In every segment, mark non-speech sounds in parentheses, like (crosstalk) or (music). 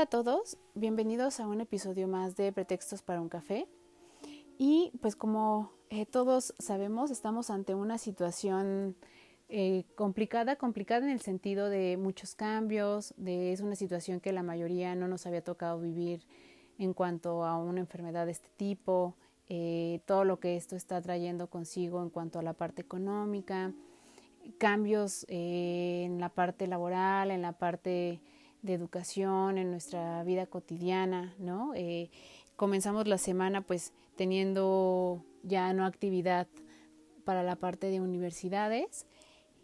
Hola a todos, bienvenidos a un episodio más de Pretextos para un café. Y pues como eh, todos sabemos, estamos ante una situación eh, complicada, complicada en el sentido de muchos cambios, de es una situación que la mayoría no nos había tocado vivir en cuanto a una enfermedad de este tipo, eh, todo lo que esto está trayendo consigo en cuanto a la parte económica, cambios en la parte laboral, en la parte de educación, en nuestra vida cotidiana, ¿no? Eh, comenzamos la semana pues teniendo ya no actividad para la parte de universidades.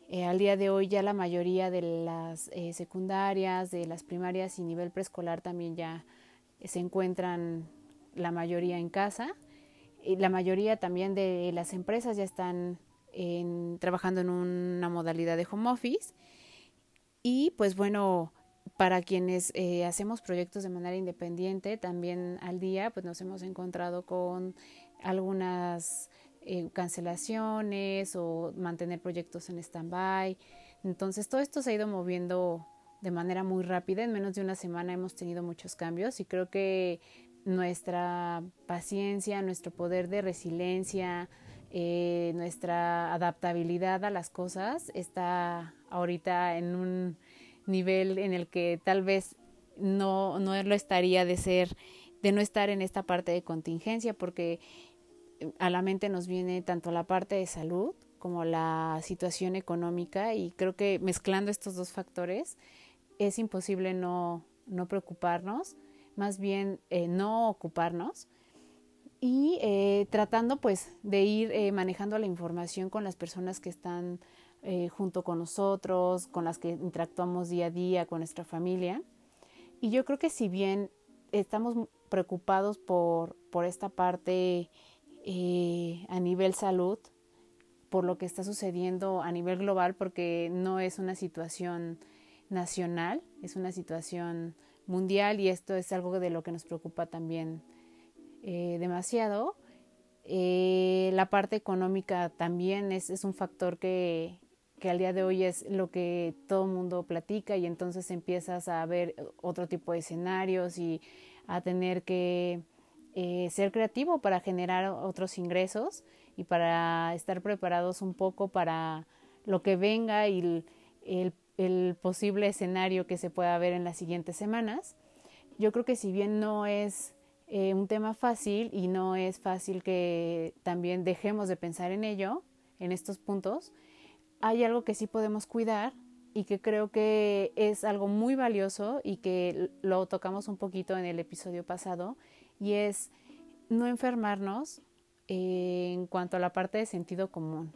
Eh, al día de hoy ya la mayoría de las eh, secundarias, de las primarias y nivel preescolar también ya se encuentran la mayoría en casa. Y la mayoría también de las empresas ya están trabajando en una modalidad de home office. Y pues bueno, para quienes eh, hacemos proyectos de manera independiente, también al día, pues nos hemos encontrado con algunas eh, cancelaciones o mantener proyectos en stand-by. Entonces, todo esto se ha ido moviendo de manera muy rápida. En menos de una semana hemos tenido muchos cambios y creo que nuestra paciencia, nuestro poder de resiliencia, eh, nuestra adaptabilidad a las cosas está ahorita en un nivel en el que tal vez no, no lo estaría de ser, de no estar en esta parte de contingencia, porque eh, a la mente nos viene tanto la parte de salud como la situación económica y creo que mezclando estos dos factores es imposible no, no preocuparnos, más bien eh, no ocuparnos y eh, tratando pues de ir manejando la información con las personas que están eh, junto con nosotros, con las que interactuamos día a día, con nuestra familia. Y yo creo que si bien estamos preocupados por, por esta parte eh, a nivel salud, por lo que está sucediendo a nivel global, porque no es una situación nacional, es una situación mundial y esto es algo de lo que nos preocupa también eh, demasiado. la parte económica también es, es un factor que, que al día de hoy es lo que todo el mundo platica y entonces empiezas a ver otro tipo de escenarios y a tener que eh, ser creativo para generar otros ingresos y para estar preparados un poco para lo que venga y el, posible escenario que se pueda ver en las siguientes semanas. Yo creo que si bien no es eh, un tema fácil y no es fácil que también dejemos de pensar en ello, en estos puntos, hay algo que sí podemos cuidar y que creo que es algo muy valioso y que lo tocamos un poquito en el episodio pasado y es no enfermarnos en cuanto a la parte de sentido común.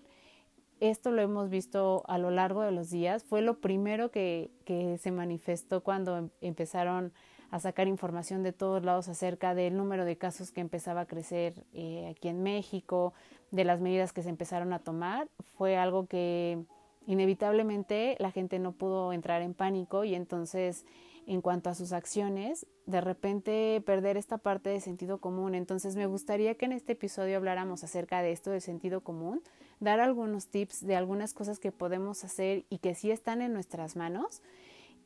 Esto lo hemos visto a lo largo de los días. Fue lo primero que, que se manifestó cuando em, empezaron a sacar información de todos lados acerca del número de casos que empezaba a crecer eh, aquí en México, de las medidas que se empezaron a tomar, fue algo que inevitablemente la gente no pudo entrar en pánico y entonces en cuanto a sus acciones, de repente perder esta parte de sentido común. Entonces me gustaría que en este episodio habláramos acerca de esto del sentido común, dar algunos tips de algunas cosas que podemos hacer y que sí están en nuestras manos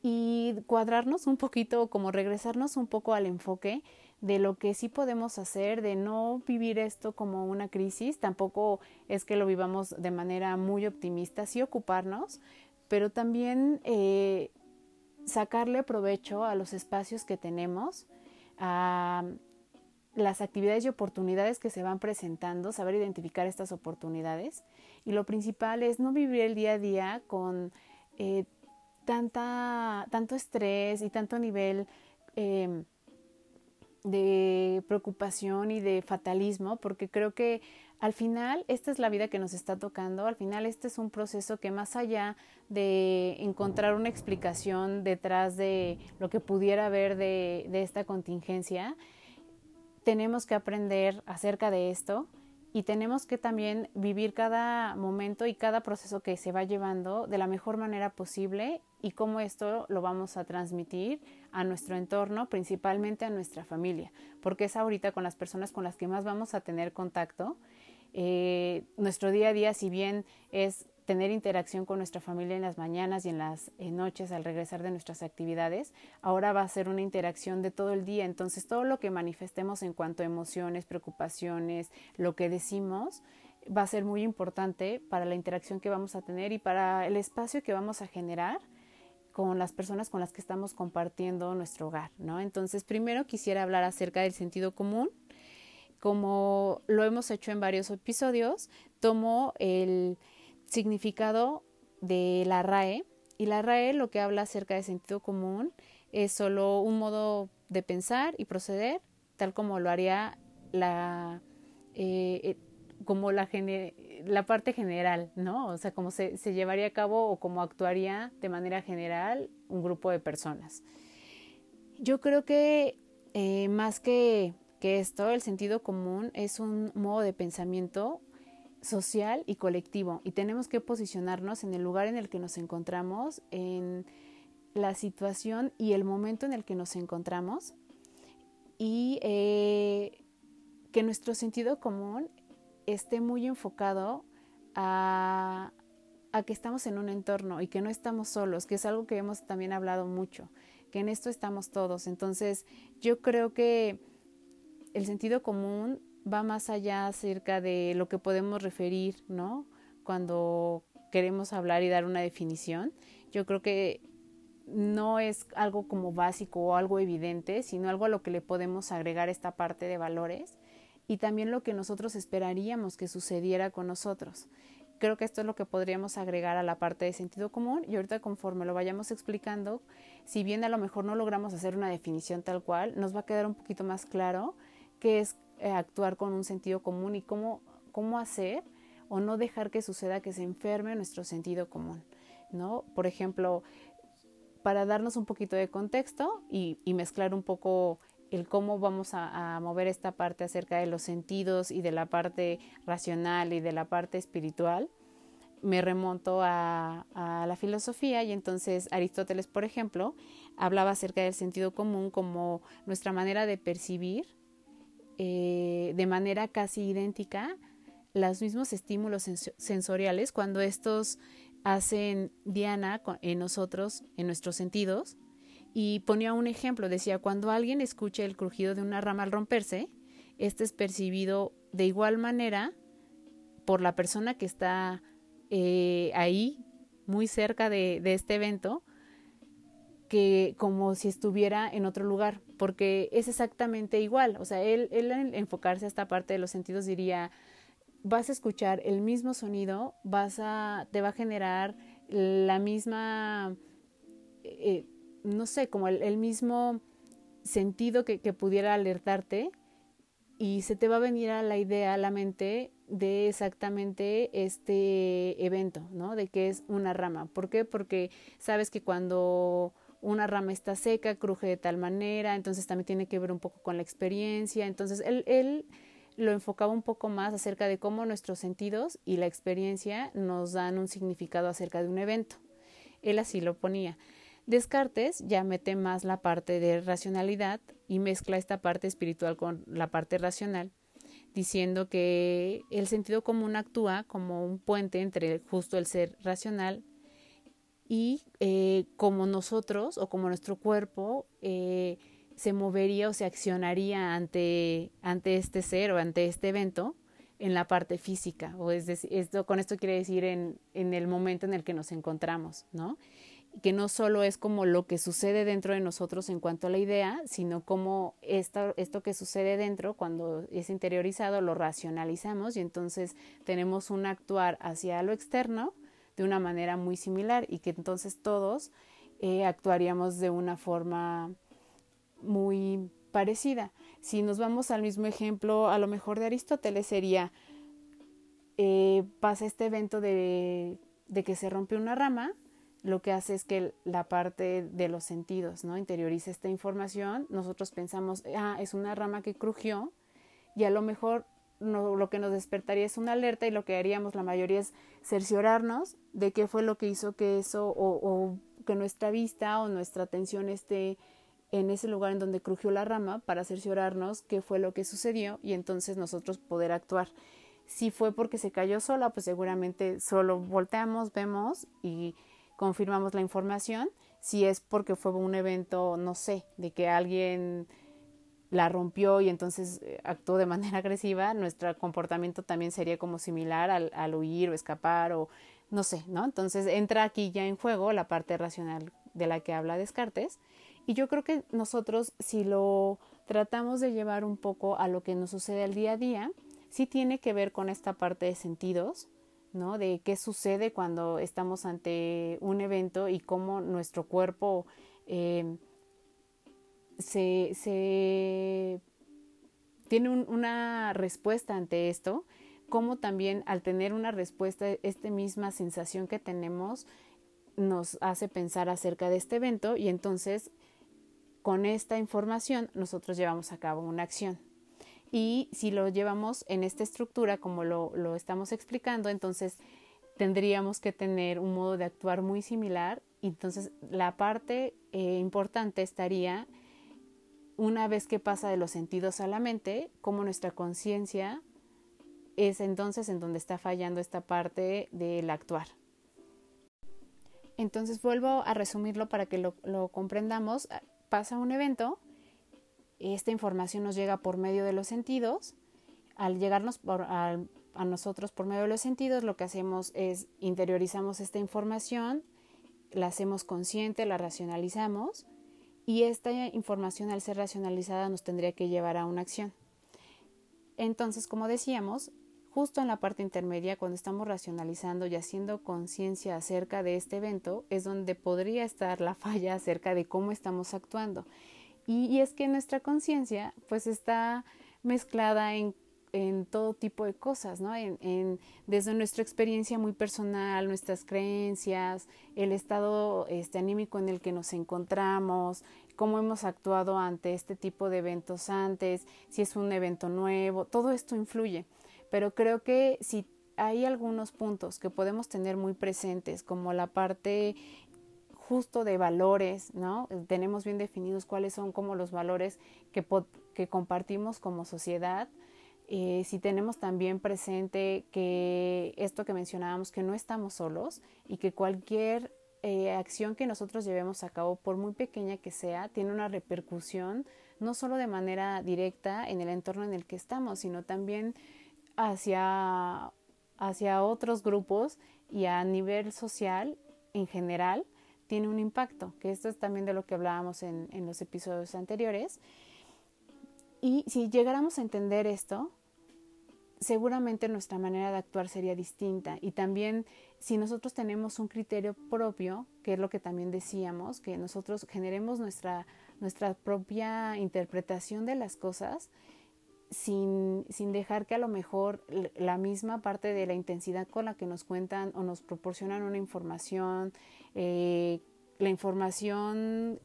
y cuadrarnos un poquito, como regresarnos un poco al enfoque de lo que sí podemos hacer, de no vivir esto como una crisis, tampoco es que lo vivamos de manera muy optimista, sí ocuparnos, pero también eh, sacarle provecho a los espacios que tenemos, a las actividades y oportunidades que se van presentando, saber identificar estas oportunidades. Y lo principal es no vivir el día a día con eh, tanta, tanto estrés y tanto nivel eh, de preocupación y de fatalismo, porque creo que al final, esta es la vida que nos está tocando, al final este es un proceso que más allá de encontrar una explicación detrás de lo que pudiera haber de, de esta contingencia, tenemos que aprender acerca de esto y tenemos que también vivir cada momento y cada proceso que se va llevando de la mejor manera posible y cómo esto lo vamos a transmitir a nuestro entorno, principalmente a nuestra familia, porque es ahorita con las personas con las que más vamos a tener contacto. Eh, nuestro día a día, si bien es tener interacción con nuestra familia en las mañanas y en las noches al regresar de nuestras actividades, ahora va a ser una interacción de todo el día. Entonces, todo lo que manifestemos en cuanto a emociones, preocupaciones, lo que decimos, va a ser muy importante para la interacción que vamos a tener y para el espacio que vamos a generar con las personas con las que estamos compartiendo nuestro hogar, ¿no? Entonces, primero quisiera hablar acerca del sentido común. Como lo hemos hecho en varios episodios, tomo el significado de la RAE. Y la RAE lo que habla acerca de sentido común es solo un modo de pensar y proceder, tal como lo haría la, eh, eh, como la, la parte general, ¿no? O sea, como se, se, llevaría a cabo o cómo actuaría de manera general un grupo de personas. Yo creo que eh, más que, que esto, el sentido común es un modo de pensamiento social y colectivo y tenemos que posicionarnos en el lugar en el que nos encontramos, en la situación y el momento en el que nos encontramos y eh, que nuestro sentido común esté muy enfocado a, a que estamos en un entorno y que no estamos solos, que es algo que hemos también hablado mucho, que en esto estamos todos. Entonces yo creo que el sentido común va más allá acerca de lo que podemos referir, ¿no? Cuando queremos hablar y dar una definición. Yo creo que no es algo como básico o algo evidente, sino algo a lo que le podemos agregar esta parte de valores y también lo que nosotros esperaríamos que sucediera con nosotros. Creo que esto es lo que podríamos agregar a la parte de sentido común y ahorita conforme lo vayamos explicando, si bien a lo mejor no logramos hacer una definición tal cual, nos va a quedar un poquito más claro qué es eh, actuar con un sentido común y cómo, cómo hacer o no dejar que suceda que se enferme nuestro sentido común, ¿no? Por ejemplo, para darnos un poquito de contexto y, mezclar un poco el cómo vamos a, mover esta parte acerca de los sentidos y de la parte racional y de la parte espiritual, me remonto a, la filosofía y entonces Aristóteles, por ejemplo, hablaba acerca del sentido común como nuestra manera de percibir eh, de manera casi idéntica los mismos estímulos sensoriales cuando estos hacen diana en nosotros, en nuestros sentidos. Y ponía un ejemplo, decía, cuando alguien escucha el crujido de una rama al romperse, este es percibido de igual manera por la persona que está eh, ahí, muy cerca de, este evento, que como si estuviera en otro lugar, porque es exactamente igual. O sea, él, él enfocarse a esta parte de los sentidos diría, vas a escuchar el mismo sonido, vas a, te va a generar la misma, eh, no sé, como el, mismo sentido que, que, pudiera alertarte y se te va a venir a la idea, a la mente de exactamente este evento, ¿no? De que es una rama. ¿Por qué? Porque sabes que cuando una rama está seca, cruje de tal manera, entonces también tiene que ver un poco con la experiencia. Entonces él, él lo enfocaba un poco más acerca de cómo nuestros sentidos y la experiencia nos dan un significado acerca de un evento. Él así lo ponía. Descartes ya mete más la parte de racionalidad y mezcla esta parte espiritual con la parte racional, diciendo que el sentido común actúa como un puente entre justo el ser racional y eh, como nosotros o como nuestro cuerpo eh, se movería o se accionaría ante, ante este ser o ante este evento en la parte física, o es decir, esto, con esto quiere decir en, en el momento en el que nos encontramos, ¿no? Que no solo es como lo que sucede dentro de nosotros en cuanto a la idea, sino como esto, que sucede dentro, cuando es interiorizado, lo racionalizamos y entonces tenemos un actuar hacia lo externo de una manera muy similar y que entonces todos eh, actuaríamos de una forma muy parecida. Si nos vamos al mismo ejemplo, a lo mejor de Aristóteles sería eh, pasa este evento de, de que se rompe una rama, lo que hace es que la parte de los sentidos, ¿no? Interioriza esta información. Nosotros pensamos, ah, es una rama que crujió y a lo mejor lo que nos despertaría es una alerta y lo que haríamos la mayoría es cerciorarnos de qué fue lo que hizo que eso o, o que nuestra vista o nuestra atención esté en ese lugar en donde crujió la rama para cerciorarnos qué fue lo que sucedió y entonces nosotros poder actuar. Si fue porque se cayó sola, pues seguramente solo volteamos, vemos y confirmamos la información. Si es porque fue un evento, no sé, de que alguien la rompió y entonces eh, actuó de (laughs) manera agresiva, nuestro comportamiento también sería como similar al, al huir o escapar o no sé, ¿no? Entonces entra aquí ya en juego la parte racional de la que habla Descartes y yo creo que nosotros si lo tratamos de llevar un poco a lo que nos sucede al día a día, sí tiene que ver con esta parte de sentidos, ¿no? De qué sucede cuando estamos ante un evento y cómo nuestro cuerpo eh, se, tiene una respuesta ante esto, como también al tener una respuesta, esta misma sensación que tenemos nos hace pensar acerca de este evento y entonces con esta información nosotros llevamos a cabo una acción. Y si lo llevamos en esta estructura como lo, lo estamos explicando, entonces tendríamos que tener un modo de actuar muy similar. Entonces la parte eh, importante estaría una vez que pasa de los sentidos a la mente, como nuestra conciencia es entonces en donde está fallando esta parte del actuar. Entonces vuelvo a resumirlo para que lo, lo comprendamos pasa un evento, esta información nos llega por medio de los sentidos, al llegarnos a, a nosotros por medio de los sentidos, lo que hacemos es interiorizamos esta información, la hacemos consciente, la racionalizamos y esta información al ser racionalizada nos tendría que llevar a una acción. Entonces, como decíamos, Justo en la parte intermedia, cuando estamos racionalizando y haciendo conciencia acerca de este evento, es donde podría estar la (laughs) falla acerca de cómo estamos actuando. Y, es que nuestra conciencia pues está mezclada en, en, todo tipo de cosas, ¿no? En, en, desde nuestra experiencia muy personal, nuestras creencias, el estado este, anímico en el que nos encontramos, cómo hemos actuado ante este tipo de eventos antes, si es un evento nuevo, todo esto influye pero creo que si hay algunos puntos que podemos tener muy presentes, como la parte justo de valores, ¿no? Tenemos bien definidos cuáles son como los valores que, que compartimos como sociedad. Eh, si tenemos también presente que esto que mencionábamos, que no estamos solos y que cualquier eh, acción que nosotros llevemos a cabo, por muy pequeña que sea, tiene una repercusión no solo de manera directa en el entorno en el que estamos, sino también hacia, hacia otros grupos y a nivel social en general tiene un impacto, que esto es también de lo que hablábamos en, en los episodios anteriores. Y si llegáramos a entender esto, seguramente nuestra manera de actuar sería distinta. Y también si nosotros tenemos un criterio propio, que es lo que también decíamos, que nosotros generemos nuestra, nuestra propia interpretación de las cosas, sin, sin dejar que a lo mejor la misma parte de la intensidad con la que nos cuentan o nos proporcionan una información, eh, la información,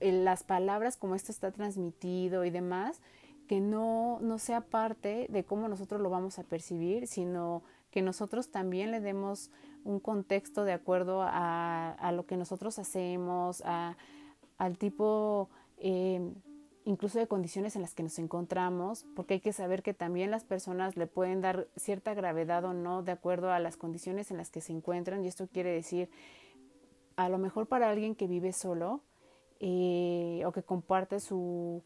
eh, las palabras como esto está transmitido y demás, que no, no sea parte de cómo nosotros lo vamos a percibir, sino que nosotros también le demos un contexto de acuerdo a, a lo que nosotros hacemos, a, al tipo eh, incluso de condiciones en las que nos encontramos, porque hay que saber que también las personas le pueden dar cierta gravedad o no de acuerdo a las condiciones en las que se encuentran, y esto quiere decir, a lo mejor para alguien que vive solo eh, o que comparte su,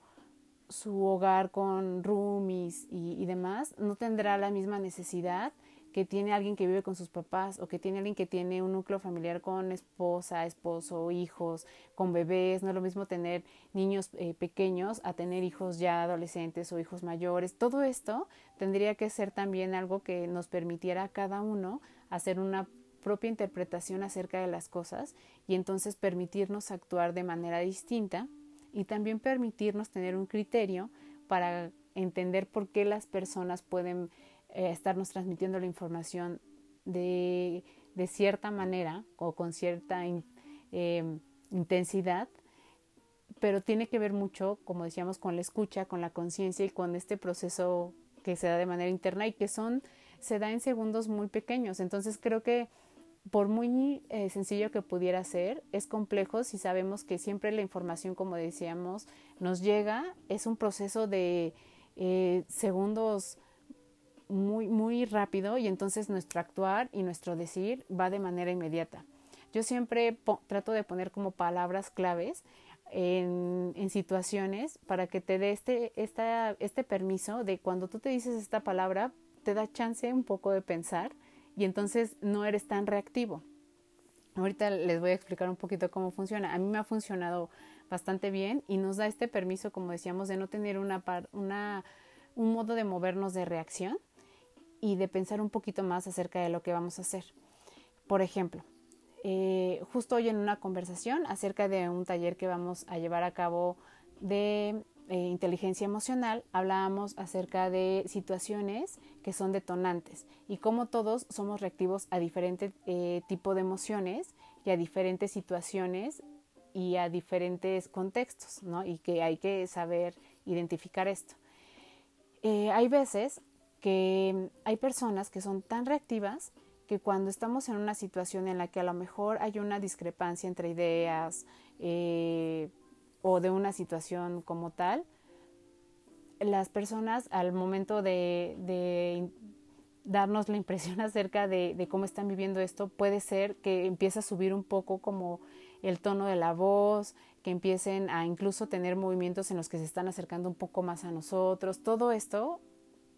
su hogar con roomies y, y demás, no tendrá la misma necesidad que tiene alguien que vive con sus papás o que tiene alguien que tiene un núcleo familiar con esposa, esposo, hijos, con bebés. No es lo mismo tener niños eh, pequeños a tener hijos ya adolescentes o hijos mayores. Todo esto tendría que ser también algo que nos permitiera a cada uno hacer una propia interpretación acerca de las cosas y entonces permitirnos actuar de manera distinta y también permitirnos tener un criterio para entender por qué las personas pueden eh, estarnos transmitiendo la información de, de, cierta manera o con cierta em, intensidad, pero tiene que ver mucho, como decíamos, con la escucha, con la conciencia y con este proceso que se da de manera interna y que son, se da en segundos muy pequeños. Entonces creo que por muy eh, sencillo que pudiera ser, es complejo si sabemos que siempre la información, como decíamos, nos llega, es un proceso de eh, segundos muy, muy rápido y entonces nuestro actuar y nuestro decir va de manera inmediata. Yo siempre trato de poner como palabras claves en, en, situaciones para que te dé este, esta, este permiso de cuando tú te dices esta palabra, te da chance un poco de pensar y entonces no eres tan reactivo. Ahorita les voy a explicar un poquito cómo funciona. A mí me ha funcionado bastante bien y nos da este permiso, como decíamos, de no tener una, una un modo de movernos de reacción y de pensar un poquito más acerca de lo que vamos a hacer. Por ejemplo, eh, justo hoy en una conversación acerca de un taller que vamos a llevar a cabo de eh, inteligencia emocional hablábamos acerca de situaciones que son detonantes y cómo todos somos reactivos a diferentes eh, tipos de emociones y a diferentes situaciones y a diferentes contextos, ¿no? Y que hay que saber identificar esto. Eh, hay veces que hay personas que son tan reactivas que cuando estamos en una situación en la que a lo mejor hay una discrepancia entre ideas, o de una situación como tal, las personas al momento de, darnos la impresión (laughs) acerca de, cómo están viviendo esto, puede ser que empiece a subir un poco como el tono de la voz, que empiecen a incluso tener movimientos en los que se están acercando un poco más a nosotros. Todo esto,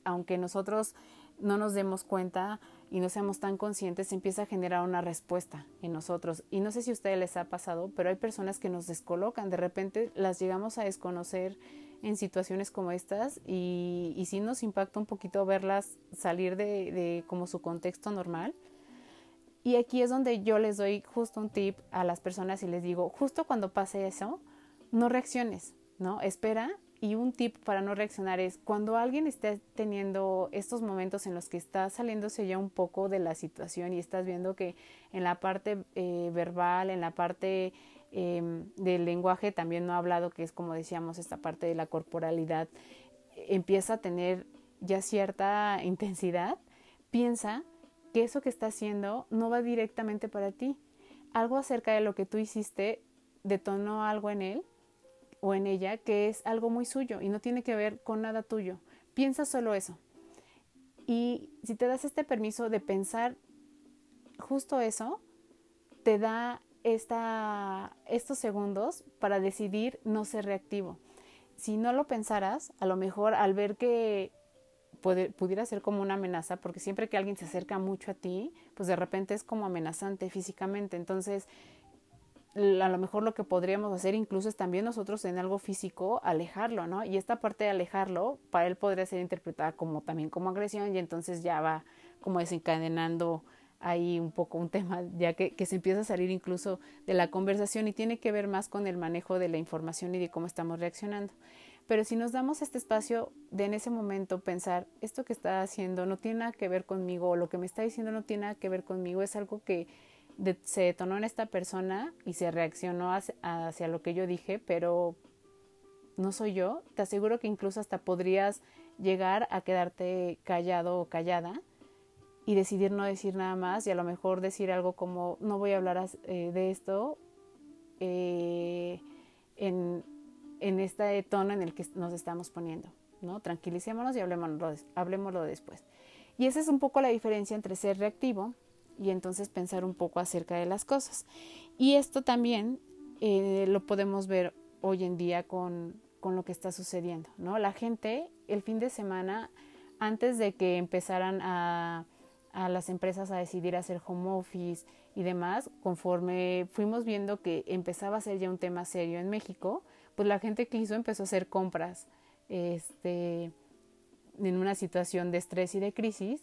aunque nosotros no nos demos cuenta y no seamos tan conscientes, empieza a generar una respuesta en nosotros. Y no sé si a ustedes les ha pasado, pero hay personas que nos descolocan, de repente las llegamos a desconocer en situaciones como estas y, y sí nos impacta un poquito verlas salir de, de como su contexto normal. Y aquí es donde yo les doy justo un tip a las personas y les digo, justo cuando pase eso, no reacciones, ¿no? Espera y un tip para no reaccionar es cuando alguien esté teniendo estos momentos en los que está saliéndose ya un poco de la situación y estás viendo que en la parte eh, verbal, en la parte em, del lenguaje también no ha hablado, que es como decíamos, esta parte de la corporalidad, empieza a tener ya cierta (laughs) intensidad, piensa que eso que está haciendo no va directamente para ti. Algo acerca de lo que tú hiciste detonó algo en él o en ella que es algo muy suyo y no tiene que ver con nada tuyo. Piensa solo eso. Y si te das este permiso de pensar justo eso, te da esta, estos segundos para decidir no ser reactivo. Si no lo pensaras, a lo mejor al ver que pudiera ser como una amenaza, porque siempre que alguien se acerca mucho a ti, pues de repente es como amenazante físicamente. Entonces, a lo mejor lo que podríamos hacer incluso es también nosotros en algo físico alejarlo, ¿no? Y esta parte de alejarlo para él podría ser interpretada como también como agresión y entonces ya va como desencadenando ahí un poco un tema ya que, se empieza a salir incluso de la conversación y tiene que ver más con el manejo de la información y de cómo estamos reaccionando. Pero si nos damos este espacio de en ese momento pensar, esto que está haciendo no tiene nada que ver conmigo o lo que me está diciendo no tiene nada que ver conmigo, es algo que se detonó en esta persona y se reaccionó hacia, lo que yo dije, pero no soy yo, te aseguro que incluso hasta podrías llegar a quedarte callado o callada y decidir no decir nada más y a lo mejor decir algo como no voy a hablar eh, de esto eh, en, en, este tono en el que nos estamos poniendo, ¿no? Tranquilicémonos y hablemoslo, hablemoslo después. Y esa es un poco la diferencia entre ser reactivo y entonces pensar un poco acerca de las cosas. Y esto también eh, lo podemos ver hoy en día con, con, lo que está sucediendo, ¿no? La gente el fin de semana, antes de que empezaran a, a las empresas a decidir hacer home office y demás, conforme fuimos viendo que empezaba a ser ya un tema serio en México, pues la gente que hizo empezó a hacer compras este, en una situación de estrés y de crisis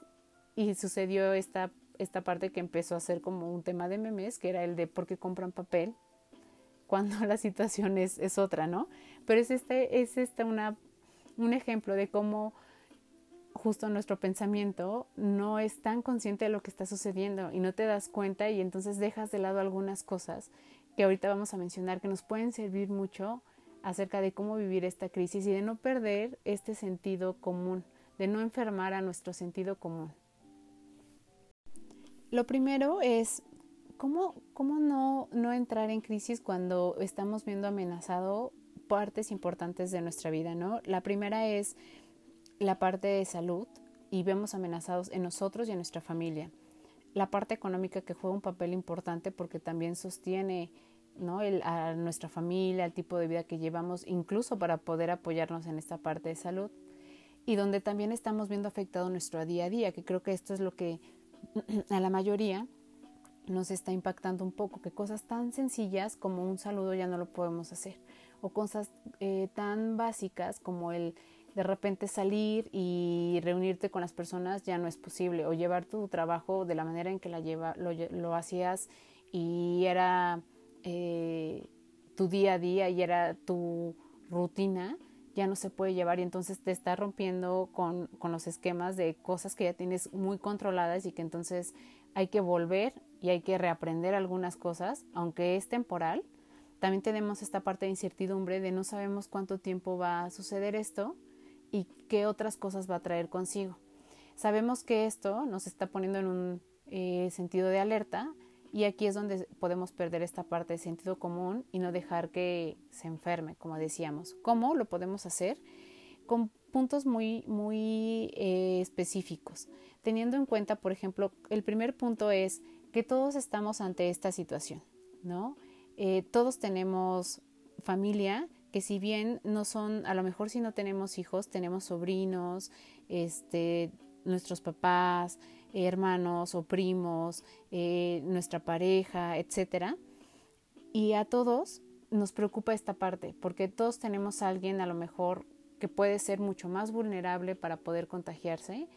y sucedió esta esta parte que empezó a ser como un tema de memes, que era el de por qué compran papel cuando (laughs) la situación es, es otra, ¿no? Pero es este, es este una, un ejemplo de cómo justo nuestro pensamiento no es tan consciente de lo que está sucediendo y no te das cuenta y entonces dejas de lado algunas cosas que ahorita vamos a mencionar que nos pueden servir mucho acerca de cómo vivir esta crisis y de no perder este sentido común, de no enfermar a nuestro sentido común. Lo primero es cómo, cómo no, no entrar en crisis cuando estamos viendo amenazado partes importantes de nuestra vida, ¿no? La primera es la parte de salud y vemos amenazados en nosotros y en nuestra familia. La parte económica que juega un papel importante porque también sostiene ¿no? El, a nuestra familia, el tipo de vida que llevamos, incluso para poder apoyarnos en esta parte de salud. Y donde también estamos viendo afectado nuestro día a día, que creo que esto es lo que (clears throat) a la mayoría nos está impactando un poco, que cosas tan sencillas como un saludo ya no lo podemos hacer, o cosas eh, tan básicas como el de repente salir y reunirte con las personas ya no es posible, o llevar tu trabajo de la manera en que la lleva, lo, hacías y era eh, tu día a día y era tu rutina, ya no se puede llevar y entonces te está rompiendo con, con, los esquemas de cosas que ya tienes muy controladas y que entonces hay que volver y hay que reaprender algunas cosas, aunque es temporal. También tenemos esta parte de incertidumbre de no sabemos cuánto tiempo va a suceder esto y qué otras cosas va a traer consigo. Sabemos que esto nos está poniendo en un eh, sentido de alerta y aquí es donde podemos perder esta parte de sentido común y no dejar que se enferme, como decíamos. ¿Cómo lo podemos hacer? Con puntos muy, muy eh, específicos. Teniendo en cuenta, por ejemplo, el primer punto es que todos estamos ante esta situación, ¿no? Eh, todos tenemos familia que si bien no son, a lo mejor si no tenemos hijos, tenemos sobrinos, este, nuestros papás, hermanos o primos, eh, nuestra pareja, etcétera. Y a todos nos preocupa esta parte, porque todos tenemos a alguien a lo mejor que puede ser mucho más vulnerable para poder contagiarse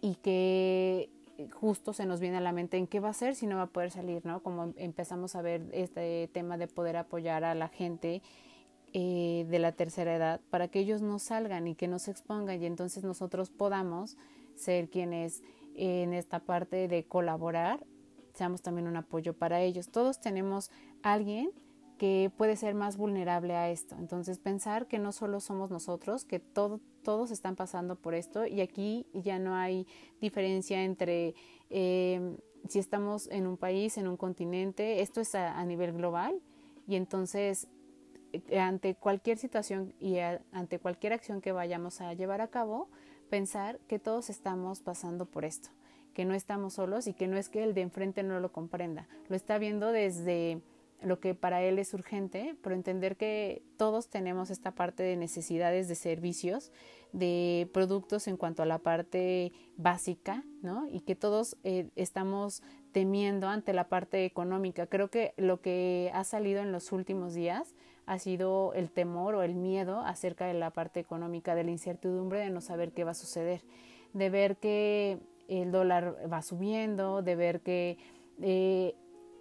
y que justo se nos viene a la mente en qué va a ser si no va a poder salir, ¿no? Como empezamos a ver este tema de poder apoyar a la gente eh, de la tercera edad para que ellos no salgan y que no se expongan y entonces nosotros podamos ser quienes en esta parte de colaborar, seamos también un apoyo para ellos. Todos tenemos alguien que puede ser más vulnerable a esto. Entonces pensar que no solo somos nosotros, que todos están pasando por esto y aquí ya no hay diferencia entre eh, si estamos en un país, en un continente, esto es a, nivel global y entonces eh, ante cualquier situación y ante cualquier acción que vayamos a llevar a cabo, pensar que todos estamos pasando por esto, que no estamos solos y que no es que el de enfrente no lo comprenda, lo está viendo desde lo que para él es urgente, pero entender que todos tenemos esta parte de necesidades de servicios, de productos en cuanto a la parte básica, ¿no? Y que todos eh, estamos temiendo ante la parte económica. Creo que lo que ha salido en los últimos días ha sido el temor o el miedo acerca de la parte económica, de la incertidumbre de no saber qué va a suceder, de ver que el dólar va subiendo, de ver que eh,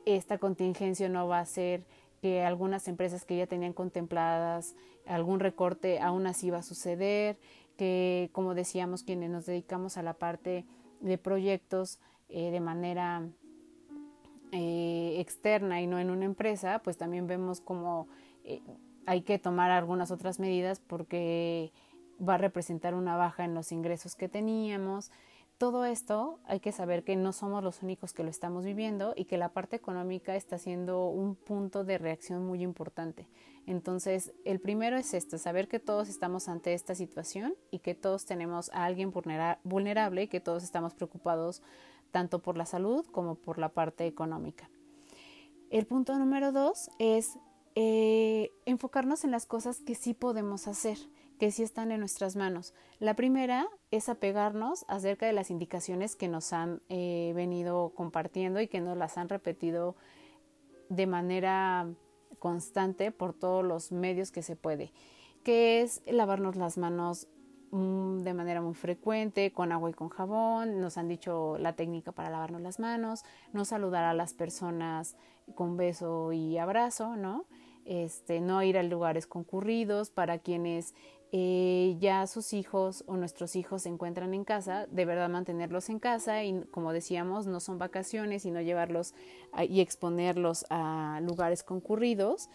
esta contingencia no va a ser que algunas empresas que ya tenían contempladas algún recorte aún así va a suceder, que como decíamos quienes nos dedicamos a la parte de proyectos eh, de manera eh, externa y no en una empresa, pues también vemos como eh, hay que tomar algunas otras medidas porque va a representar una baja en los ingresos que teníamos. Todo esto hay que saber que no somos los únicos que lo estamos viviendo y que la parte económica está siendo un punto de reacción muy importante. Entonces, el primero es esto, saber que todos estamos ante esta situación y que todos tenemos a alguien vulnerable y que todos estamos preocupados tanto por la salud como por la parte económica. El punto número dos es eh, enfocarnos en las cosas que sí podemos hacer, que sí están en nuestras manos. La primera es apegarnos acerca de las indicaciones que nos han eh, venido compartiendo y que nos las han repetido de manera constante por todos los medios que se puede, que es lavarnos las manos mm, de manera muy frecuente, con agua y con jabón, nos han dicho la técnica para lavarnos las manos, no saludar a las personas con beso y abrazo, ¿no? Este, no ir a lugares concurridos, para quienes eh, ya sus hijos o nuestros hijos se encuentran en casa, de verdad mantenerlos en casa y como decíamos, no son vacaciones, sino llevarlos y exponerlos a lugares concurridos.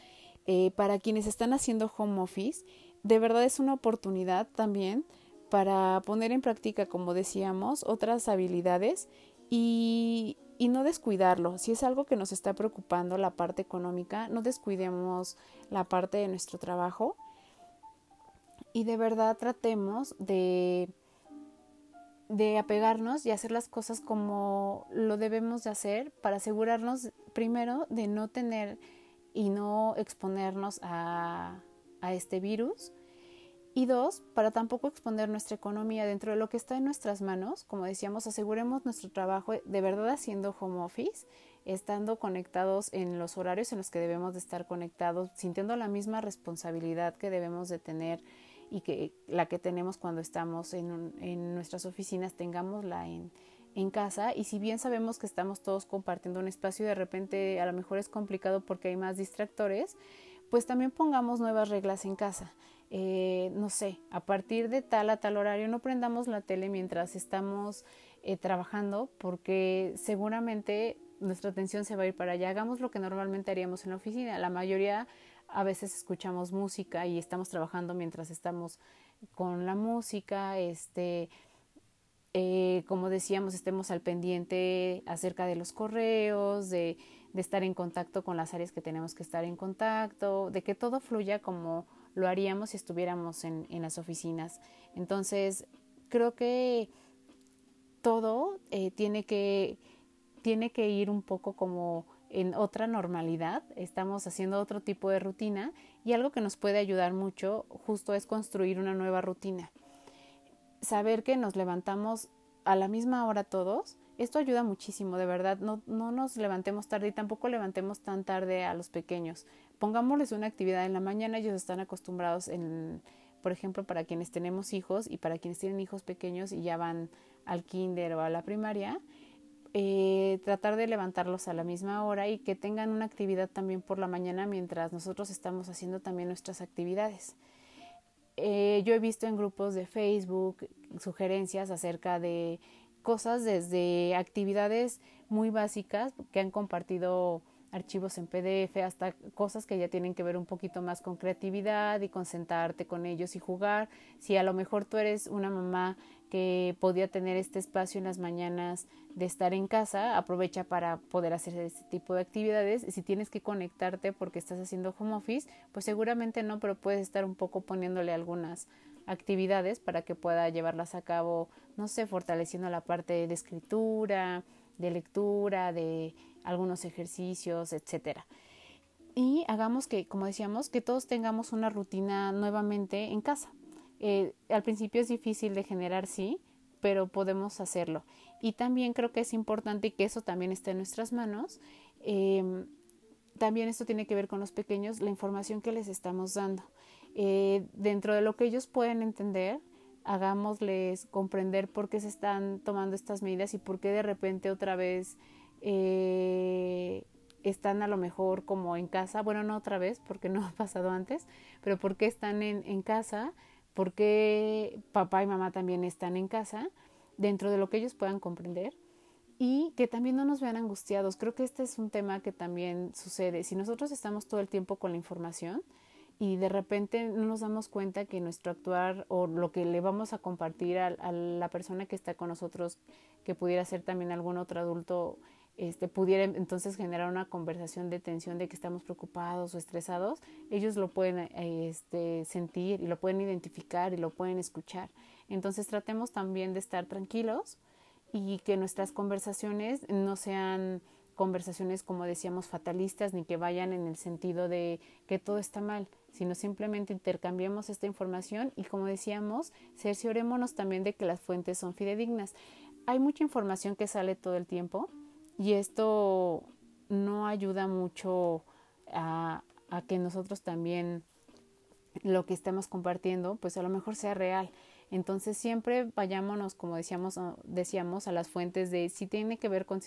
Eh, para quienes están haciendo home office, de verdad es una oportunidad también para poner en práctica, como decíamos, otras habilidades y, y no descuidarlo. Si es algo que nos está preocupando, la parte económica, no descuidemos la parte de nuestro trabajo y de verdad tratemos de, de apegarnos y hacer las cosas como lo debemos de hacer para asegurarnos primero de no tener y no exponernos a, a este virus y dos, para tampoco exponer nuestra economía dentro de lo que está en nuestras manos, como decíamos, aseguremos nuestro trabajo de verdad haciendo home office, estando conectados en los horarios en los que debemos de estar conectados, sintiendo la misma responsabilidad que debemos de tener y que la que tenemos cuando estamos en, en nuestras oficinas, tengámosla en, en casa y si bien sabemos que estamos todos compartiendo un espacio y de repente a lo mejor es complicado porque hay más distractores, pues también pongamos nuevas reglas en casa. Eh, no sé, a partir de tal a tal horario no prendamos la tele mientras estamos eh, trabajando porque seguramente nuestra atención se va a ir para allá. Hagamos lo que normalmente haríamos en la oficina. La mayoría a veces escuchamos música y estamos trabajando mientras estamos con la música, este, eh, como decíamos, estemos al pendiente acerca de los correos, de, de, estar en contacto con las áreas que tenemos que estar en contacto, de que todo fluya como lo haríamos si estuviéramos en, en las oficinas. Entonces, creo que todo eh, tiene, que, tiene que ir un poco como en otra normalidad, estamos haciendo otro tipo de rutina y algo que nos puede ayudar mucho justo es construir una nueva rutina. Saber que nos levantamos a la misma hora todos, esto ayuda muchísimo, de verdad, no, no nos levantemos tarde y tampoco levantemos tan tarde a los pequeños. Pongámosles una actividad en la mañana, ellos están acostumbrados en, por ejemplo, para quienes tenemos hijos y para quienes tienen hijos pequeños y ya van al kinder o a la primaria, eh, tratar de levantarlos a la misma hora y que tengan una actividad también por la mañana mientras nosotros estamos haciendo también nuestras actividades. Eh, yo he visto en grupos de Facebook sugerencias acerca de cosas desde actividades muy básicas que han compartido archivos en PDF hasta cosas que ya tienen que ver un poquito más con creatividad y con sentarte con ellos y jugar. Si a lo mejor tú eres una mamá que podía tener este espacio en las mañanas de estar en casa, aprovecha para poder hacer este tipo de actividades. Si tienes que conectarte porque estás haciendo home office, pues seguramente no, pero puedes estar un poco poniéndole algunas actividades para que pueda llevarlas a cabo, no sé, fortaleciendo la parte de escritura, de lectura, de algunos ejercicios, etcétera. Y hagamos que, como decíamos, que todos tengamos una rutina nuevamente en casa. Eh, al principio es difícil de generar, sí, pero podemos hacerlo. Y también creo que es importante que eso también esté en nuestras manos. Em, también esto tiene que ver con los pequeños, la información que les estamos dando. Eh, dentro de lo que ellos pueden entender, hagámosles comprender por qué se están tomando estas medidas y por qué de repente otra vez eh, están a lo mejor como en casa, bueno, no otra vez porque no (laughs) ha pasado antes, pero por qué están en, en casa porque papá y mamá también están en casa, dentro de lo que ellos puedan comprender y que también no nos vean angustiados. Creo que este es un tema que también sucede. Si nosotros estamos todo el tiempo con la información y de repente no nos damos cuenta que nuestro actuar o lo que le vamos a compartir a, la persona que está con nosotros, que pudiera ser también algún otro adulto, este, pudiera entonces generar una conversación de tensión de que estamos preocupados o estresados, ellos lo pueden este, sentir y lo pueden identificar y lo pueden escuchar. Entonces tratemos también de estar tranquilos y que nuestras conversaciones no sean conversaciones como decíamos fatalistas ni que vayan en el sentido de que todo está mal, sino simplemente intercambiemos esta información y como decíamos, cerciorémonos también de que las fuentes son fidedignas. Hay mucha información que sale todo el tiempo, y esto no ayuda mucho a, que nosotros también lo que estamos compartiendo, pues a lo mejor sea real. Entonces siempre vayámonos, como decíamos, decíamos a las fuentes de si tiene que ver con,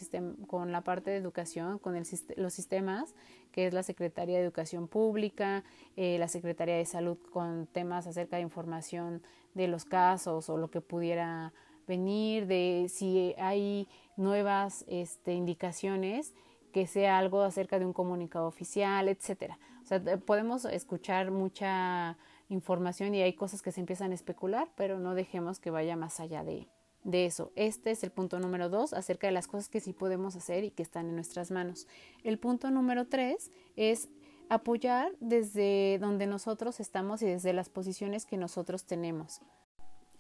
con la parte de educación, con el, los sistemas, que es la Secretaría de Educación Pública, eh, la Secretaría de Salud con temas acerca de información de los casos o lo que pudiera venir, de si hay nuevas este, indicaciones, que sea algo acerca de un comunicado oficial, etcétera. O sea, podemos escuchar mucha información y hay cosas que se empiezan a especular, pero no dejemos que vaya más allá de, de eso. Este es el punto número dos acerca de las cosas que sí podemos hacer y que están en nuestras manos. El punto número tres es apoyar desde donde nosotros estamos y desde las posiciones que nosotros tenemos.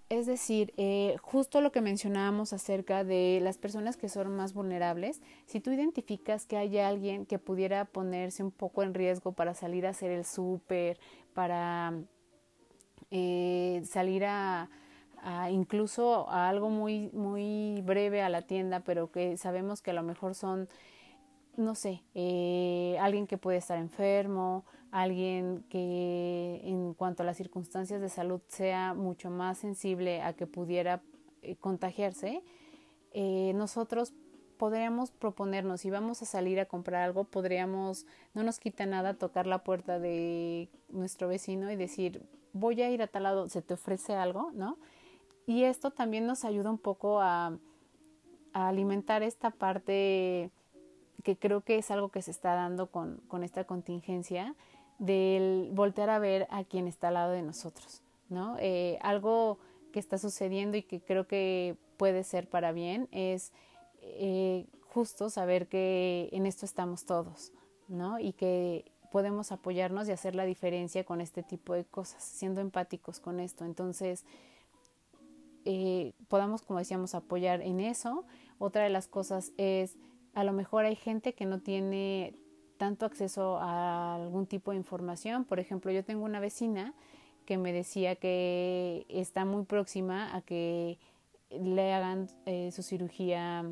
Es decir, eh, justo lo que mencionábamos acerca de las personas que son más vulnerables, si tú identificas que hay alguien que pudiera ponerse un poco en riesgo para salir a hacer el súper, para eh, salir a, incluso a algo muy, muy breve a la tienda, pero que sabemos que a lo mejor son, no sé, eh, alguien que puede estar enfermo, alguien que en cuanto a las circunstancias de salud sea mucho más sensible a que pudiera eh, contagiarse, nosotros podríamos proponernos, si vamos a salir a comprar algo, podríamos, no nos quita nada tocar la puerta de nuestro vecino y decir, voy a ir a tal lado, se te ofrece algo, ¿no? Y esto también nos ayuda un poco a, alimentar esta parte que creo que es algo que se está dando con, con esta contingencia, del voltear a ver a quien está al lado de nosotros, ¿no? Eh, algo que está sucediendo y que creo que puede ser para bien es eh, justo saber que en esto estamos todos, ¿no? Y que podemos apoyarnos y hacer la diferencia con este tipo de cosas, siendo empáticos con esto. Entonces, eh, podamos, como decíamos, apoyar en eso. Otra de las cosas es, a lo mejor hay gente que no tiene tanto acceso a algún tipo de información. Por ejemplo, yo tengo una vecina que me decía que está muy próxima a que le hagan eh, su cirugía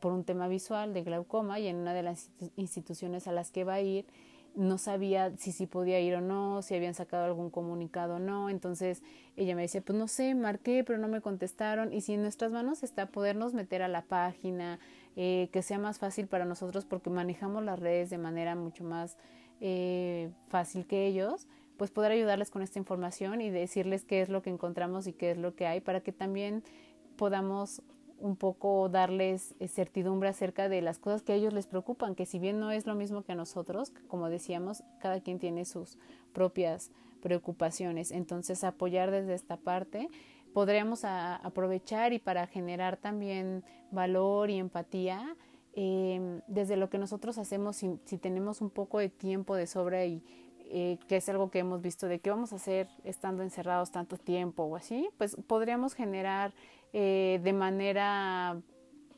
por un tema visual de glaucoma y en una de las instituciones a las que va a ir no sabía si sí podía ir o no, si habían sacado algún comunicado o no. Entonces ella me decía, pues no sé, marqué, pero no me contestaron. Y si en nuestras manos está podernos meter a la página, eh, que sea más fácil para nosotros porque manejamos las redes de manera mucho más eh, fácil que ellos, pues poder ayudarles con esta información y decirles qué es lo que encontramos y qué es lo que hay para que también podamos un poco darles eh, certidumbre acerca de las cosas que a ellos les preocupan, que si bien no es lo mismo que a nosotros, como decíamos, cada quien tiene sus propias preocupaciones. Entonces, apoyar desde esta parte podríamos aprovechar y para generar también valor y empatía em, desde lo que nosotros hacemos si, si, tenemos un poco de tiempo de sobra y eh, que es algo que hemos visto de qué vamos a hacer estando encerrados tanto tiempo o así, pues podríamos generar eh, de manera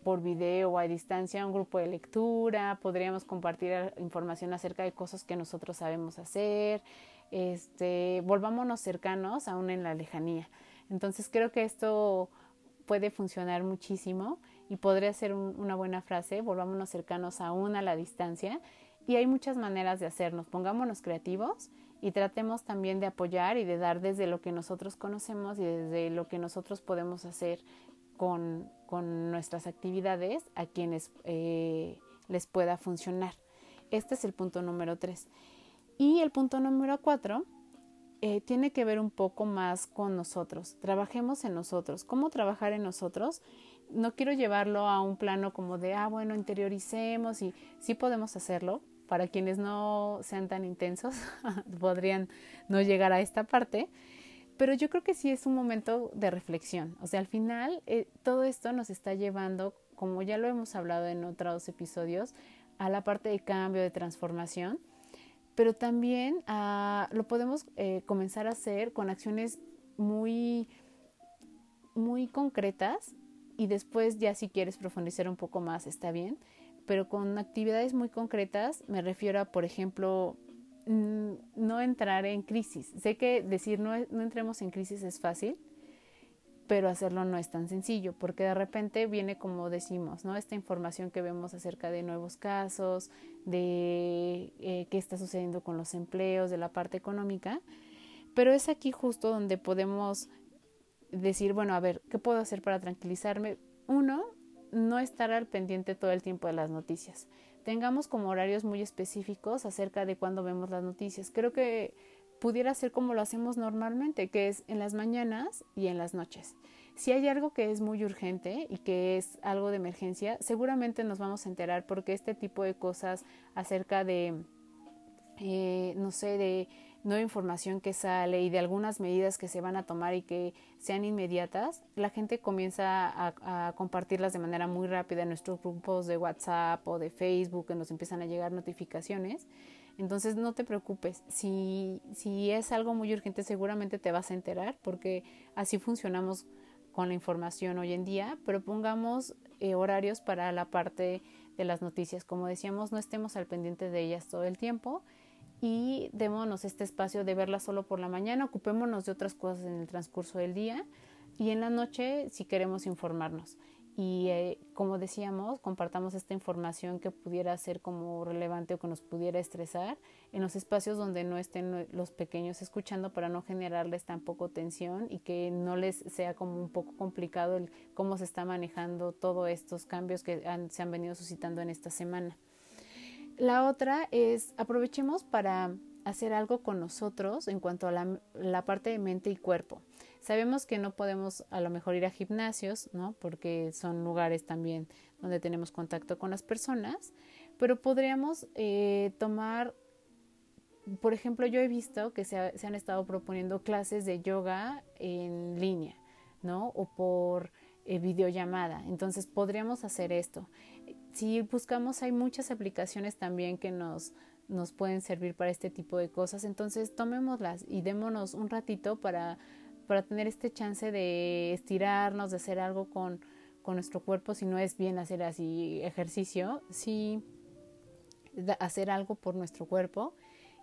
por video o a distancia un grupo de lectura, podríamos compartir información acerca de cosas que nosotros sabemos hacer, este, volvámonos cercanos aún en la lejanía. Entonces creo que esto puede funcionar muchísimo y podría ser una buena frase, volvámonos cercanos aún a la distancia y hay muchas maneras de hacernos, pongámonos creativos y tratemos también de apoyar y de dar desde lo que nosotros conocemos y desde lo que nosotros podemos hacer con, con nuestras actividades a quienes eh, les pueda funcionar. Este es el punto número tres. Y el punto número cuatro eh, tiene que ver un poco más con nosotros. Trabajemos en nosotros. ¿Cómo trabajar en nosotros? No quiero llevarlo a un plano como de, ah, bueno, interioricemos y sí podemos hacerlo, para quienes no sean tan intensos, (laughs) podrían no llegar a esta parte, pero yo creo que sí es un momento de reflexión. O sea, al final eh, todo esto nos está llevando, como ya lo hemos hablado en otros episodios, a la parte de cambio, de transformación, pero también lo podemos eh, comenzar a hacer con acciones muy, muy concretas y después ya si quieres profundizar un poco más está bien pero con actividades muy concretas me refiero a, por ejemplo, mm, no entrar en crisis. Sé que decir no, no entremos en crisis es fácil, pero hacerlo no es tan sencillo, porque de repente viene, como decimos, ¿no? Esta información que vemos acerca de nuevos casos, de eh, qué está sucediendo con los empleos, de la parte económica, pero es aquí justo donde podemos decir, bueno, a ver, ¿qué puedo hacer para tranquilizarme? Uno, no estar al pendiente todo el tiempo de las noticias. Tengamos como horarios muy específicos acerca de cuándo vemos las noticias. Creo que pudiera ser como lo hacemos normalmente, que es en las mañanas y en las noches. Si hay algo que es muy urgente y que es algo de emergencia, seguramente nos vamos a enterar porque este tipo de cosas acerca de, eh, no sé, de nueva información que sale y de algunas medidas que se van a tomar y que sean inmediatas, la gente comienza a, compartirlas de manera muy rápida en nuestros grupos de WhatsApp o de Facebook, que nos empiezan a llegar notificaciones. Entonces no te preocupes, si, si es algo muy urgente seguramente te vas a enterar porque así funcionamos con la información hoy en día, pero pongamos eh, horarios para la parte de las noticias. Como decíamos, no estemos al pendiente de ellas todo el tiempo y démonos este espacio de verlas solo por la mañana, ocupémonos de otras cosas en el transcurso del día y en la noche si queremos informarnos y eh, como decíamos, compartamos esta información que pudiera ser como relevante o que nos pudiera estresar en los espacios donde no estén los pequeños escuchando para no generarles tampoco tensión y que no les sea como un poco complicado el cómo se está manejando todos estos cambios que se han venido suscitando en esta semana. La otra es aprovechemos para hacer algo con nosotros en cuanto a la, la parte de mente y cuerpo. Sabemos que no podemos a lo mejor ir a gimnasios, ¿no? Porque son lugares también donde tenemos contacto con las personas, pero podríamos eh, tomar, por ejemplo, yo he visto que se, han estado proponiendo clases de yoga en línea, ¿no? O por eh, videollamada. Entonces podríamos hacer esto. Si buscamos, hay muchas aplicaciones también que nos, nos pueden servir para este tipo de cosas. Entonces tomémoslas y démonos un ratito para para tener este chance de estirarnos, de hacer algo con, con nuestro cuerpo, si no es bien hacer así ejercicio, sí hacer algo por nuestro cuerpo.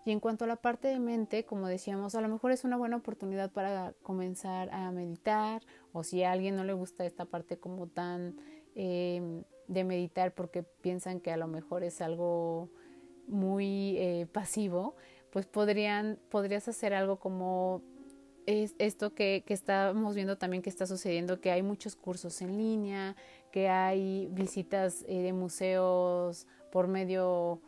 Y en cuanto a la parte de mente, como decíamos, a lo mejor es una buena oportunidad para comenzar a meditar o si a alguien no le gusta esta parte como tan eh, de meditar porque piensan que a lo mejor es algo muy eh, pasivo, pues podrían, podrías hacer algo como es esto que, que estamos viendo también que está sucediendo, que hay muchos cursos en línea, que hay visitas eh, de museos por medio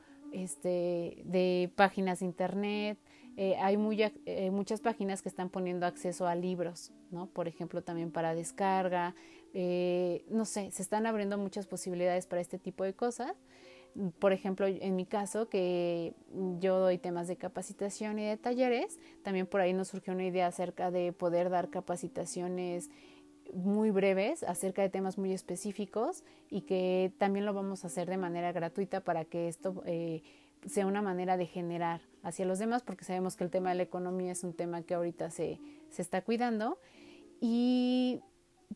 este, de páginas de internet. Eh, hay eh, muchas páginas que están poniendo acceso a libros, ¿no? Por ejemplo, también para descarga. no sé, se están abriendo muchas posibilidades para este tipo de cosas por ejemplo, en mi caso, que yo doy temas de capacitación y de talleres, también por ahí nos surgió una idea acerca de poder dar capacitaciones muy breves acerca de temas muy específicos y que también lo vamos a hacer de manera gratuita para que esto eh, sea una manera de generar hacia los demás, porque sabemos que el tema de la economía es un tema que ahorita se, se está cuidando y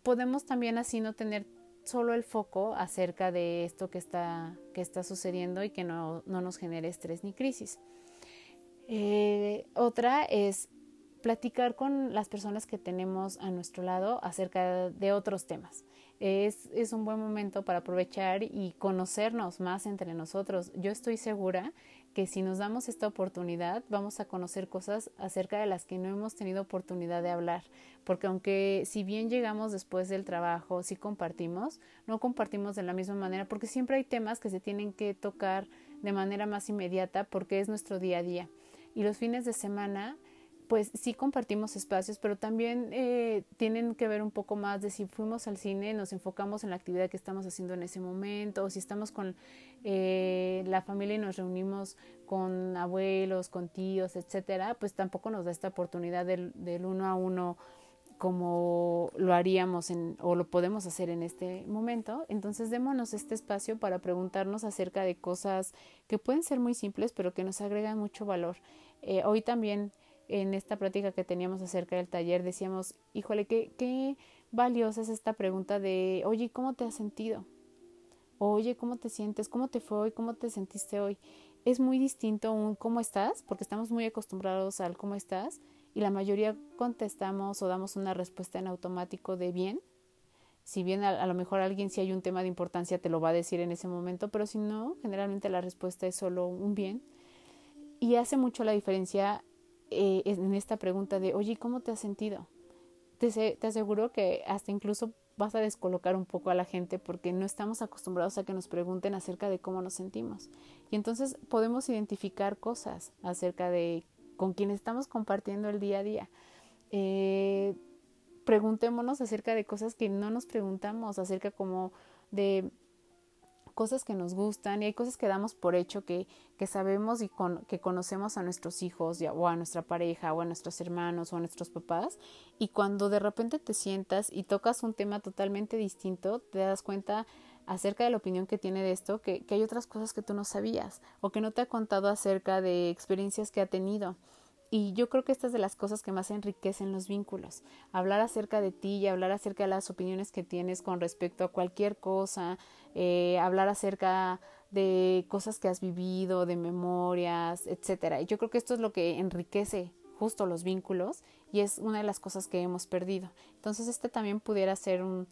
podemos también así no tener solo el foco acerca de esto que está, que está sucediendo y que no, no nos genere estrés ni crisis. Eh, otra es platicar con las personas que tenemos a nuestro lado acerca de otros temas. Es, un buen momento para aprovechar y conocernos más entre nosotros. Yo estoy segura que si nos damos esta oportunidad vamos a conocer cosas acerca de las que no hemos tenido oportunidad de hablar, porque aunque si bien llegamos después del trabajo, sí compartimos, no compartimos de la misma manera, porque siempre hay temas que se tienen que tocar de manera más inmediata porque es nuestro día a día. Y los fines de semana pues sí compartimos espacios, pero también eh, tienen que ver un poco más de si fuimos al cine, nos enfocamos en la actividad que estamos haciendo en ese momento, o si estamos con eh, la familia y nos reunimos con abuelos, con tíos, etcétera, pues tampoco nos da esta oportunidad del, uno a uno como lo haríamos en, o lo podemos hacer en este momento. Entonces démonos este espacio para preguntarnos acerca de cosas que pueden ser muy simples, pero que nos agregan mucho valor. Eh, hoy también en esta práctica que teníamos acerca del taller decíamos, híjole, qué, qué valiosa es esta pregunta de, oye, ¿cómo te has sentido? Oye, ¿cómo te sientes? ¿Cómo te fue hoy? ¿Cómo te sentiste hoy? Es muy distinto un cómo estás, porque estamos muy acostumbrados al cómo estás y la mayoría contestamos o damos una respuesta en automático de bien. Si bien a, a lo mejor alguien si hay un tema de importancia te lo va a decir en ese momento, pero si no, generalmente la respuesta es solo un bien. Y hace mucho la diferencia eh, en esta pregunta de, oye, ¿cómo te has sentido? te, te aseguro que hasta incluso vas a descolocar un poco a la gente porque no estamos acostumbrados a que nos pregunten acerca de cómo nos sentimos. Y entonces podemos identificar cosas acerca de con quien estamos compartiendo el día a día. Eh, preguntémonos acerca de cosas que no nos preguntamos, acerca como de cosas que nos gustan y hay cosas que damos por hecho que, que sabemos y que conocemos a nuestros hijos o a nuestra pareja o a nuestros hermanos o a nuestros papás y cuando de repente te sientas y tocas un tema totalmente distinto te das cuenta acerca de la opinión que tiene de esto que, que hay otras cosas que tú no sabías o que no te ha contado acerca de experiencias que ha tenido y yo creo que estas es de las cosas que más enriquecen los vínculos. Hablar acerca de ti y hablar acerca de las opiniones que tienes con respecto a cualquier cosa, eh, hablar acerca de cosas que has vivido, de memorias, etcétera. Y yo creo que esto es lo que enriquece justo los vínculos y es una de las cosas que hemos perdido. Entonces este también pudiera ser un,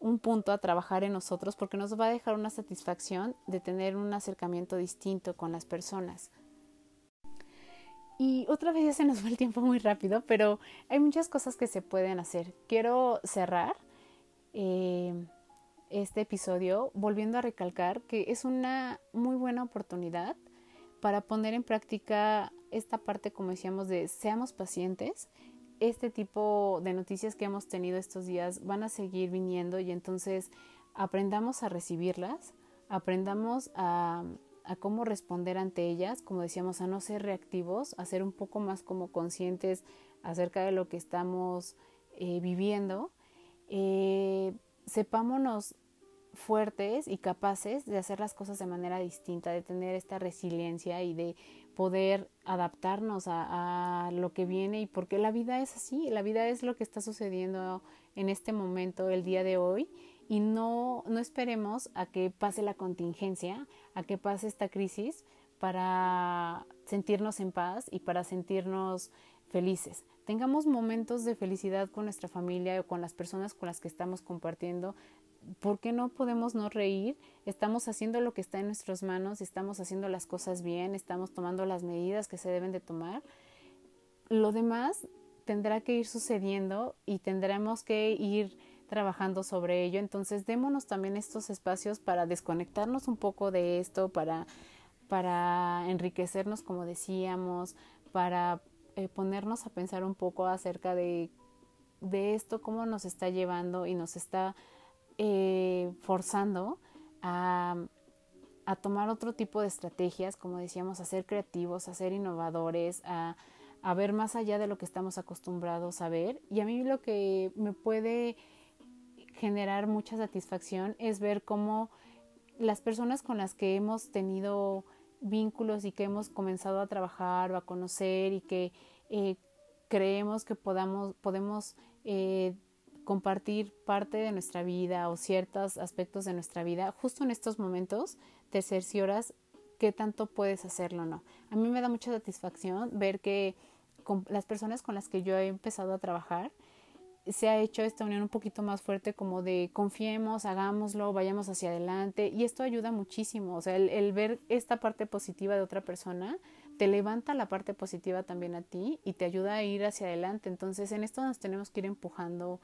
un punto a trabajar en nosotros porque nos va a dejar una satisfacción de tener un acercamiento distinto con las personas. Y otra vez ya se nos fue el tiempo muy rápido, pero hay muchas cosas que se pueden hacer. Quiero cerrar eh, este episodio volviendo a recalcar que es una muy buena oportunidad para poner en práctica esta parte, como decíamos, de seamos pacientes. Este tipo de noticias que hemos tenido estos días van a seguir viniendo y entonces aprendamos a recibirlas, aprendamos a a cómo responder ante ellas, como decíamos, a no ser reactivos, a ser un poco más como conscientes acerca de lo que estamos eh, viviendo, eh, sepámonos fuertes y capaces de hacer las cosas de manera distinta, de tener esta resiliencia y de poder adaptarnos a, lo que viene y porque la vida es así, la vida es lo que está sucediendo en este momento, el día de hoy y no, no esperemos a que pase la contingencia, a que pase esta crisis para sentirnos en paz y para sentirnos felices. Tengamos momentos de felicidad con nuestra familia o con las personas con las que estamos compartiendo. ¿Por qué no podemos no reír? Estamos haciendo lo que está en nuestras manos, estamos haciendo las cosas bien, estamos tomando las medidas que se deben de tomar. Lo demás tendrá que ir sucediendo y tendremos que ir trabajando sobre ello. Entonces, démonos también estos espacios para desconectarnos un poco de esto, para, para enriquecernos, como decíamos, para eh, ponernos a pensar un poco acerca de, de, esto, cómo nos está llevando y nos está eh, forzando a, tomar otro tipo de estrategias, como decíamos, a ser creativos, a ser innovadores, a, a ver más allá de lo que estamos acostumbrados a ver. Y a mí lo que me puede generar mucha satisfacción es ver cómo las personas con las que hemos tenido vínculos y que hemos comenzado a trabajar o a conocer y que eh, creemos que podamos, podemos eh, compartir parte de nuestra vida o ciertos aspectos de nuestra vida, justo en estos momentos te cercioras qué tanto puedes hacerlo o no. A mí me da mucha satisfacción ver que las personas con las que yo he empezado a trabajar, se ha hecho esta unión un poquito más fuerte como de confiemos, hagámoslo, vayamos hacia adelante y esto ayuda muchísimo, o sea, el, ver esta parte positiva de otra persona te levanta la parte positiva también a ti y te ayuda a ir hacia adelante, entonces en esto nos tenemos que ir empujando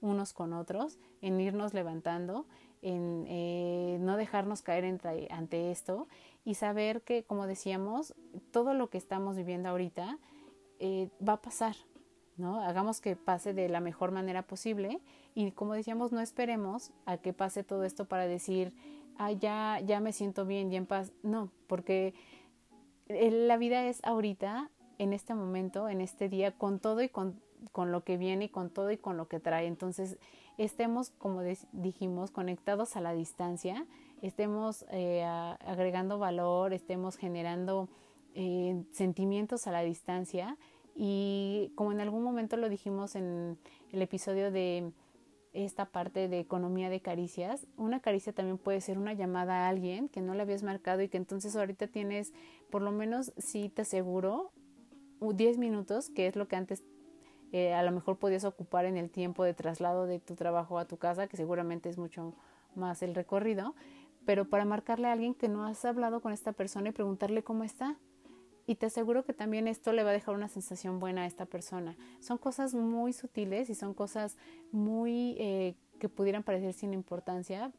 unos con otros, en irnos levantando, en eh, no dejarnos caer ante esto y saber que, como decíamos, todo lo que estamos viviendo ahorita eh, va a pasar, ¿no? Hagamos que pase de la mejor manera posible y como decíamos, no esperemos a que pase todo esto para decir, ah, ya, ya me siento bien, ya en paz. No, porque la vida es ahorita, en este momento, en este día, con todo y con, con lo que viene y con todo y con lo que trae. Entonces, estemos, como dijimos, conectados a la distancia, estemos eh, agregando valor, estemos generando eh, sentimientos a la distancia y como en algún momento lo dijimos en el episodio de esta parte de economía de caricias, una caricia también puede ser una llamada a alguien que no le habías marcado y que entonces ahorita tienes, por lo menos sí te aseguro, 10 minutos, que es lo que antes eh, a lo mejor podías ocupar en el tiempo de traslado de tu trabajo a tu casa, que seguramente es mucho más el recorrido, pero para marcarle a alguien que no has hablado con esta persona y preguntarle cómo está y te aseguro que también esto le va a dejar una sensación buena a esta persona. Son cosas muy sutiles y son cosas muy eh, que pudieran parecer sin importancia,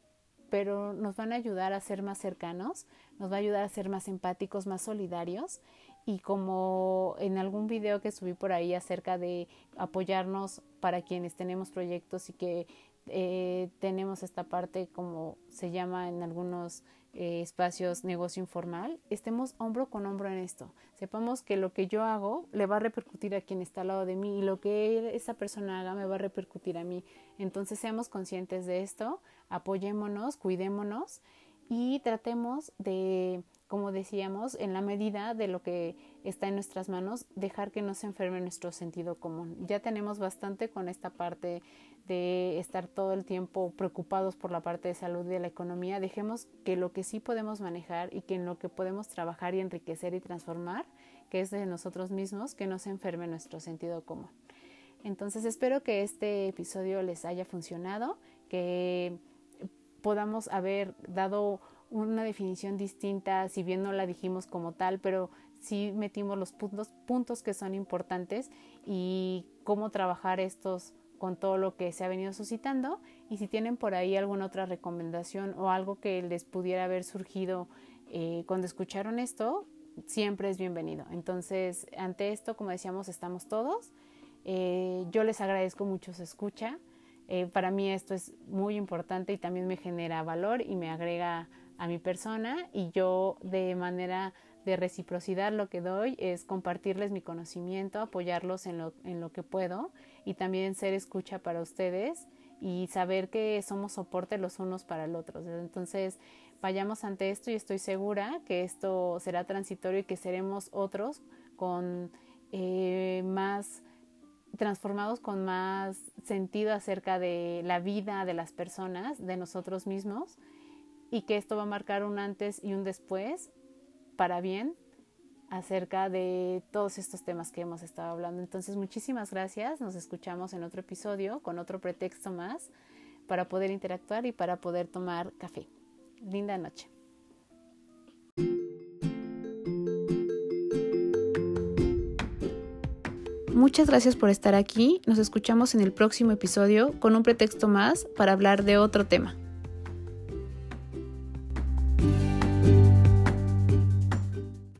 pero nos van a ayudar a ser más cercanos, nos va a ayudar a ser más empáticos, más solidarios y como en algún video que subí por ahí acerca de apoyarnos para quienes tenemos proyectos y que eh, tenemos esta parte como se llama en algunos eh, espacios negocio informal, estemos hombro con hombro en esto. Sepamos que lo que yo hago le va a repercutir a quien está al lado de mí y lo que esa persona haga me va a repercutir a mí. Entonces seamos conscientes de esto, apoyémonos, cuidémonos y tratemos de como decíamos, en la medida de lo que está en nuestras manos, dejar que no se enferme nuestro sentido común. Ya tenemos bastante con esta parte de estar todo el tiempo preocupados por la parte de salud y de la economía. Dejemos que lo que sí podemos manejar y que en lo que podemos trabajar y enriquecer y transformar, que es de nosotros mismos, que no se enferme nuestro sentido común. Entonces espero que este episodio les haya funcionado, que podamos haber dado una definición distinta, si bien no la dijimos como tal, pero sí metimos los puntos, que son importantes y cómo trabajar estos con todo lo que se ha venido suscitando y si tienen por ahí alguna otra recomendación o algo que les pudiera haber surgido eh, cuando escucharon esto, siempre es bienvenido. Entonces, ante esto, como decíamos, estamos todos. Eh, yo les agradezco mucho su escucha. Eh, para mí esto es muy importante y también me genera valor y me agrega a mi persona y yo de manera de reciprocidad lo que doy es compartirles mi conocimiento, apoyarlos en lo, en lo que puedo y también ser escucha para ustedes y saber que somos soporte los unos para los otros. Entonces, vayamos ante esto y estoy segura que esto será transitorio y que seremos otros con eh, más transformados con más sentido acerca de la vida de las personas, de nosotros mismos y que esto va a marcar un antes y un después para bien acerca de todos estos temas que hemos estado hablando. Entonces, muchísimas gracias. Nos escuchamos en otro episodio con otro pretexto más para poder interactuar y para poder tomar café. Linda noche. Muchas gracias por estar aquí. Nos escuchamos en el próximo episodio con un pretexto más para hablar de otro tema.